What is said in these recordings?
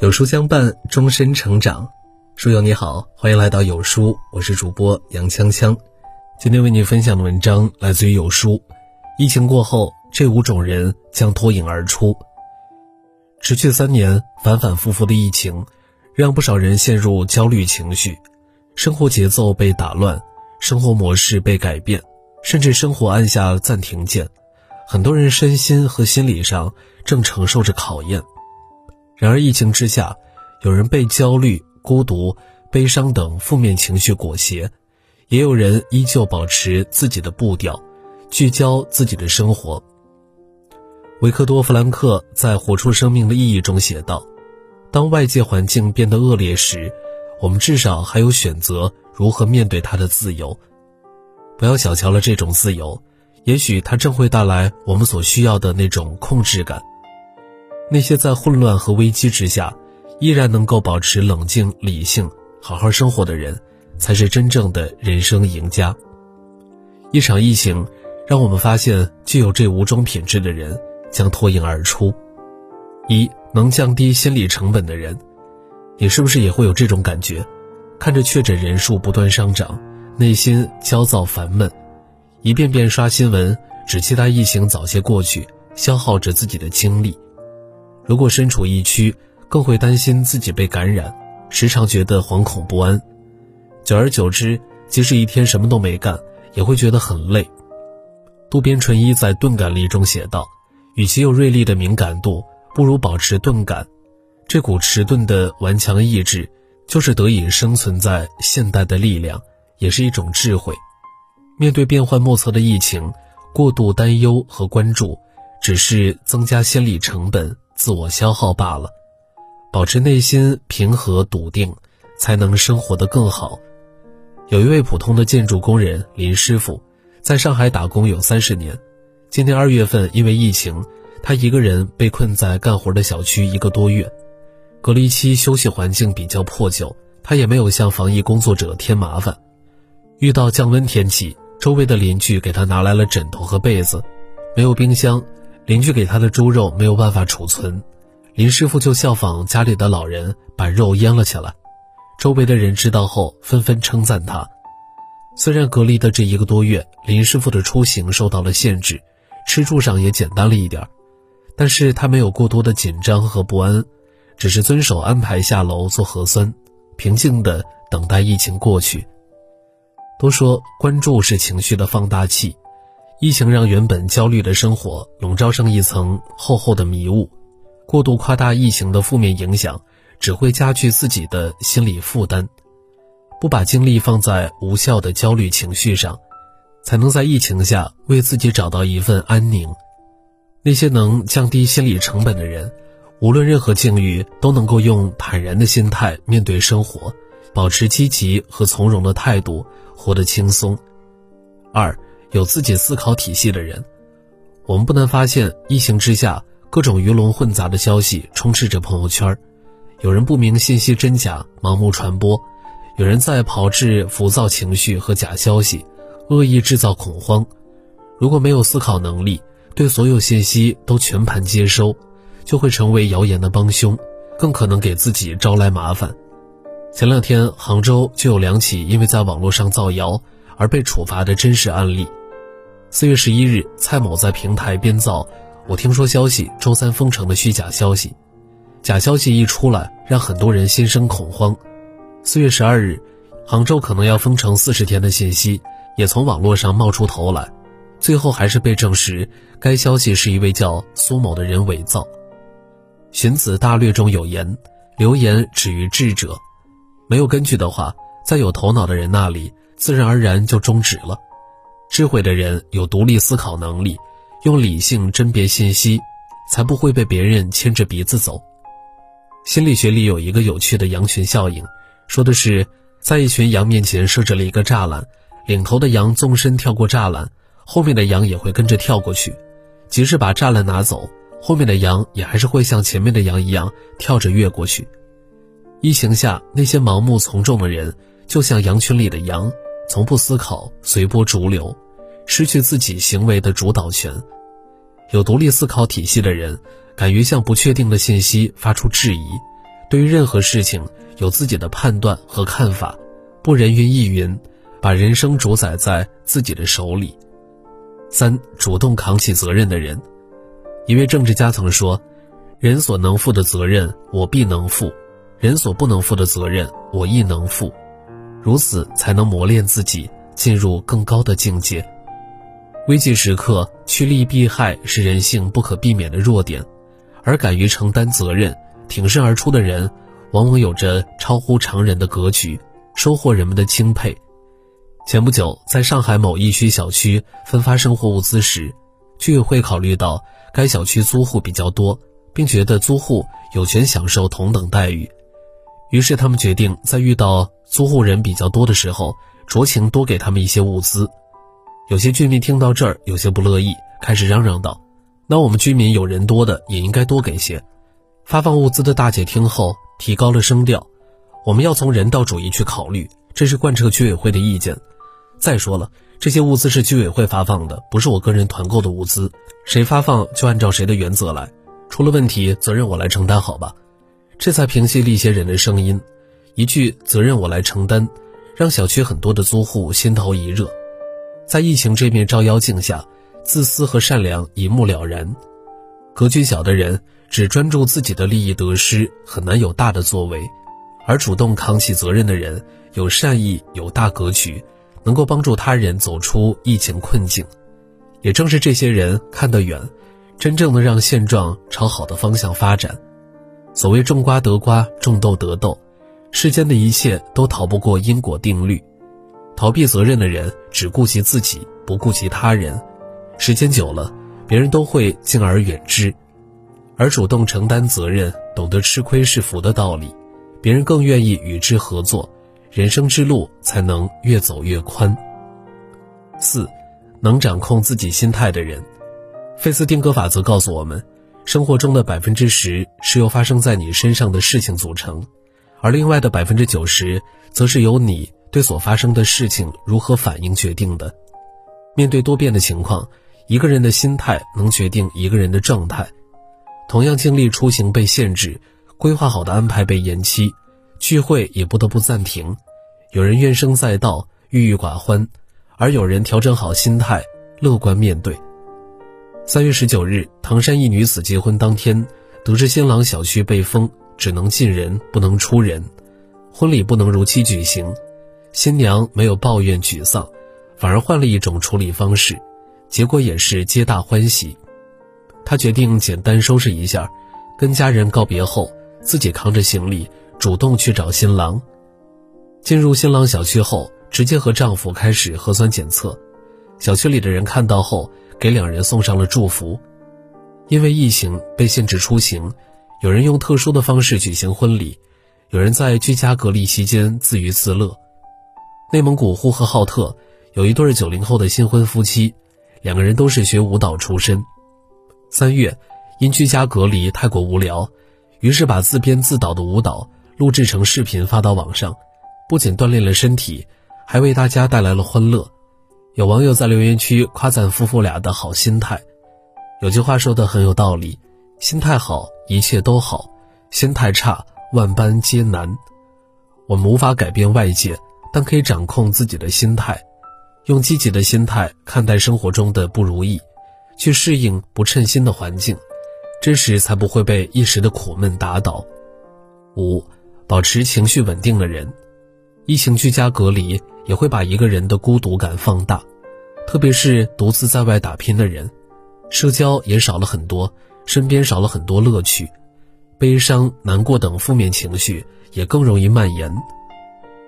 有书相伴，终身成长。书友你好，欢迎来到有书，我是主播杨锵锵。今天为你分享的文章来自于有书。疫情过后，这五种人将脱颖而出。持续三年，反反复复的疫情，让不少人陷入焦虑情绪，生活节奏被打乱，生活模式被改变，甚至生活按下暂停键。很多人身心和心理上正承受着考验。然而，疫情之下，有人被焦虑、孤独、悲伤等负面情绪裹挟，也有人依旧保持自己的步调，聚焦自己的生活。维克多·弗兰克在《活出生命的意义》中写道：“当外界环境变得恶劣时，我们至少还有选择如何面对它的自由。不要小瞧了这种自由，也许它正会带来我们所需要的那种控制感。”那些在混乱和危机之下，依然能够保持冷静理性、好好生活的人，才是真正的人生赢家。一场疫情，让我们发现具有这五种品质的人将脱颖而出。一能降低心理成本的人，你是不是也会有这种感觉？看着确诊人数不断上涨，内心焦躁烦闷，一遍遍刷新闻，只期待疫情早些过去，消耗着自己的精力。如果身处疫区，更会担心自己被感染，时常觉得惶恐不安。久而久之，即使一天什么都没干，也会觉得很累。渡边淳一在《钝感力》中写道：“与其有锐利的敏感度，不如保持钝感。这股迟钝的顽强意志，就是得以生存在现代的力量，也是一种智慧。面对变幻莫测的疫情，过度担忧和关注，只是增加心理成本。”自我消耗罢了，保持内心平和笃定，才能生活得更好。有一位普通的建筑工人林师傅，在上海打工有三十年。今年二月份，因为疫情，他一个人被困在干活的小区一个多月。隔离期休息环境比较破旧，他也没有向防疫工作者添麻烦。遇到降温天气，周围的邻居给他拿来了枕头和被子，没有冰箱。邻居给他的猪肉没有办法储存，林师傅就效仿家里的老人，把肉腌了起来。周围的人知道后，纷纷称赞他。虽然隔离的这一个多月，林师傅的出行受到了限制，吃住上也简单了一点，但是他没有过多的紧张和不安，只是遵守安排下楼做核酸，平静地等待疫情过去。都说关注是情绪的放大器。疫情让原本焦虑的生活笼罩上一层厚厚的迷雾，过度夸大疫情的负面影响，只会加剧自己的心理负担。不把精力放在无效的焦虑情绪上，才能在疫情下为自己找到一份安宁。那些能降低心理成本的人，无论任何境遇，都能够用坦然的心态面对生活，保持积极和从容的态度，活得轻松。二。有自己思考体系的人，我们不难发现，疫情之下，各种鱼龙混杂的消息充斥着朋友圈有人不明信息真假，盲目传播；有人在炮制浮躁情绪和假消息，恶意制造恐慌。如果没有思考能力，对所有信息都全盘接收，就会成为谣言的帮凶，更可能给自己招来麻烦。前两天，杭州就有两起因为在网络上造谣而被处罚的真实案例。四月十一日，蔡某在平台编造“我听说消息，周三封城”的虚假消息，假消息一出来，让很多人心生恐慌。四月十二日，杭州可能要封城四十天的信息也从网络上冒出头来，最后还是被证实该消息是一位叫苏某的人伪造。《荀子·大略》中有言：“流言止于智者。”没有根据的话，在有头脑的人那里，自然而然就终止了。智慧的人有独立思考能力，用理性甄别信息，才不会被别人牵着鼻子走。心理学里有一个有趣的羊群效应，说的是在一群羊面前设置了一个栅栏，领头的羊纵身跳过栅栏，后面的羊也会跟着跳过去。即使把栅栏拿走，后面的羊也还是会像前面的羊一样跳着越过去。疫情下，那些盲目从众的人，就像羊群里的羊。从不思考，随波逐流，失去自己行为的主导权。有独立思考体系的人，敢于向不确定的信息发出质疑，对于任何事情有自己的判断和看法，不人云亦云，把人生主宰在自己的手里。三、主动扛起责任的人。一位政治家曾说：“人所能负的责任，我必能负；人所不能负的责任，我亦能负。如此才能磨练自己，进入更高的境界。”危急时刻，趋利避害是人性不可避免的弱点，而敢于承担责任、挺身而出的人，往往有着超乎常人的格局，收获人们的钦佩。前不久，在上海某疫区小区分发生活物资时，居委会考虑到该小区租户比较多，并觉得租户有权享受同等待遇，于是他们决定在遇到租户人比较多的时候，酌情多给他们一些物资。有些居民听到这儿有些不乐意，开始嚷嚷道：“那我们居民有人多的也应该多给些。”发放物资的大姐听后提高了声调：“我们要从人道主义去考虑，这是贯彻居委会的意见。再说了，这些物资是居委会发放的，不是我个人团购的物资，谁发放就按照谁的原则来，出了问题责任我来承担，好吧？”这才平息了一些人的声音。一句“责任我来承担”，让小区很多的租户心头一热。在疫情这面照妖镜下，自私和善良一目了然。格局小的人只专注自己的利益得失，很难有大的作为；而主动扛起责任的人，有善意，有大格局，能够帮助他人走出疫情困境。也正是这些人看得远，真正的让现状朝好的方向发展。所谓种瓜得瓜，种豆得豆，世间的一切都逃不过因果定律。逃避责任的人只顾及自己，不顾及他人，时间久了，别人都会敬而远之；而主动承担责任、懂得吃亏是福的道理，别人更愿意与之合作，人生之路才能越走越宽。四，能掌控自己心态的人，费斯汀格法则告诉我们，生活中的百分之十是由发生在你身上的事情组成，而另外的百分之九十，则是由你。对所发生的事情如何反应决定的。面对多变的情况，一个人的心态能决定一个人的状态。同样经历出行被限制，规划好的安排被延期，聚会也不得不暂停。有人怨声载道，郁郁寡欢，而有人调整好心态，乐观面对。三月十九日，唐山一女子结婚当天，得知新郎小区被封，只能进人不能出人，婚礼不能如期举行。新娘没有抱怨沮丧，反而换了一种处理方式，结果也是皆大欢喜。她决定简单收拾一下，跟家人告别后，自己扛着行李主动去找新郎。进入新郎小区后，直接和丈夫开始核酸检测。小区里的人看到后，给两人送上了祝福。因为疫情被限制出行，有人用特殊的方式举行婚礼，有人在居家隔离期间自娱自乐。内蒙古呼和浩特有一对九零后的新婚夫妻，两个人都是学舞蹈出身。三月，因居家隔离太过无聊，于是把自编自导的舞蹈录制成视频发到网上，不仅锻炼了身体，还为大家带来了欢乐。有网友在留言区夸赞夫妇俩的好心态。有句话说的很有道理：心态好，一切都好；心态差，万般皆难。我们无法改变外界。但可以掌控自己的心态，用积极的心态看待生活中的不如意，去适应不称心的环境，这时才不会被一时的苦闷打倒。五，保持情绪稳定的人，疫情居家隔离也会把一个人的孤独感放大，特别是独自在外打拼的人，社交也少了很多，身边少了很多乐趣，悲伤、难过等负面情绪也更容易蔓延。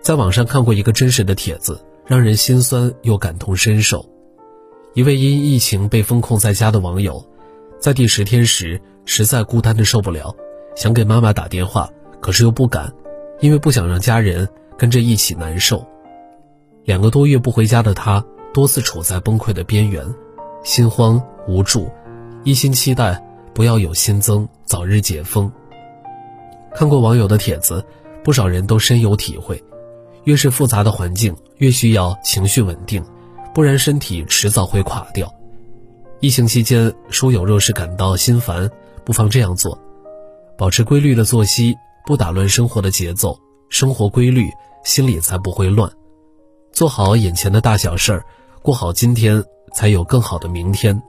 在网上看过一个真实的帖子，让人心酸又感同身受。一位因疫情被封控在家的网友，在第十天时实在孤单的受不了，想给妈妈打电话，可是又不敢，因为不想让家人跟着一起难受。两个多月不回家的他，多次处在崩溃的边缘，心慌无助，一心期待不要有新增，早日解封。看过网友的帖子，不少人都深有体会。越是复杂的环境，越需要情绪稳定，不然身体迟早会垮掉。疫情期间，书友若是感到心烦，不妨这样做：保持规律的作息，不打乱生活的节奏，生活规律，心里才不会乱。做好眼前的大小事儿，过好今天，才有更好的明天。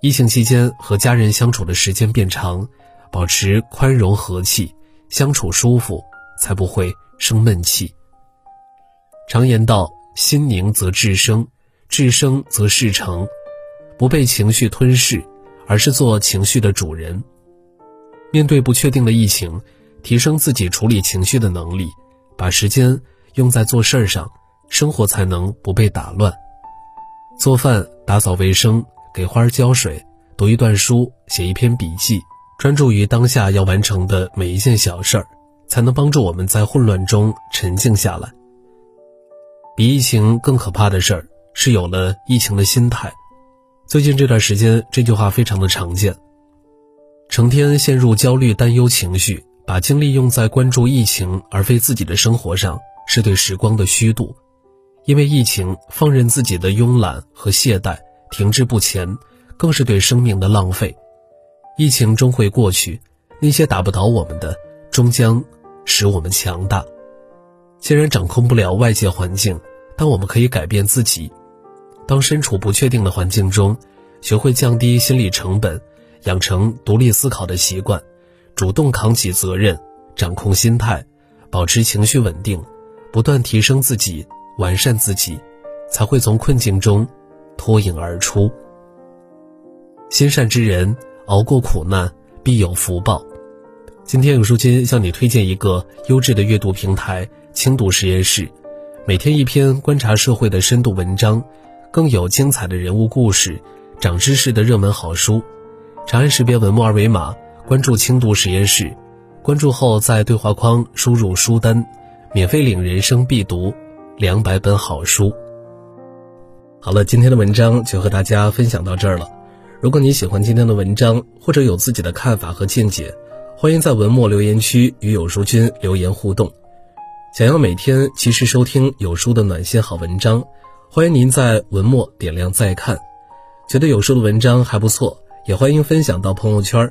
疫情期间和家人相处的时间变长，保持宽容和气，相处舒服，才不会生闷气。常言道：心宁则志生，志生则事成。不被情绪吞噬，而是做情绪的主人。面对不确定的疫情，提升自己处理情绪的能力，把时间用在做事儿上，生活才能不被打乱。做饭、打扫卫生、给花儿浇水、读一段书、写一篇笔记，专注于当下要完成的每一件小事儿，才能帮助我们在混乱中沉静下来。比疫情更可怕的事儿，是有了疫情的心态。最近这段时间，这句话非常的常见。成天陷入焦虑、担忧情绪，把精力用在关注疫情而非自己的生活上，是对时光的虚度。因为疫情放任自己的慵懒和懈怠，停滞不前，更是对生命的浪费。疫情终会过去，那些打不倒我们的，终将使我们强大。既然掌控不了外界环境，但我们可以改变自己。当身处不确定的环境中，学会降低心理成本，养成独立思考的习惯，主动扛起责任，掌控心态，保持情绪稳定，不断提升自己，完善自己，才会从困境中脱颖而出。心善之人熬过苦难必有福报。今天有书君向你推荐一个优质的阅读平台——轻读实验室，每天一篇观察社会的深度文章。更有精彩的人物故事、长知识的热门好书。长按识别文末二维码，关注轻读实验室。关注后，在对话框输入书单，免费领人生必读两百本好书。好了，今天的文章就和大家分享到这儿了。如果你喜欢今天的文章，或者有自己的看法和见解，欢迎在文末留言区与有书君留言互动。想要每天及时收听有书的暖心好文章。欢迎您在文末点亮再看，觉得有书的文章还不错，也欢迎分享到朋友圈。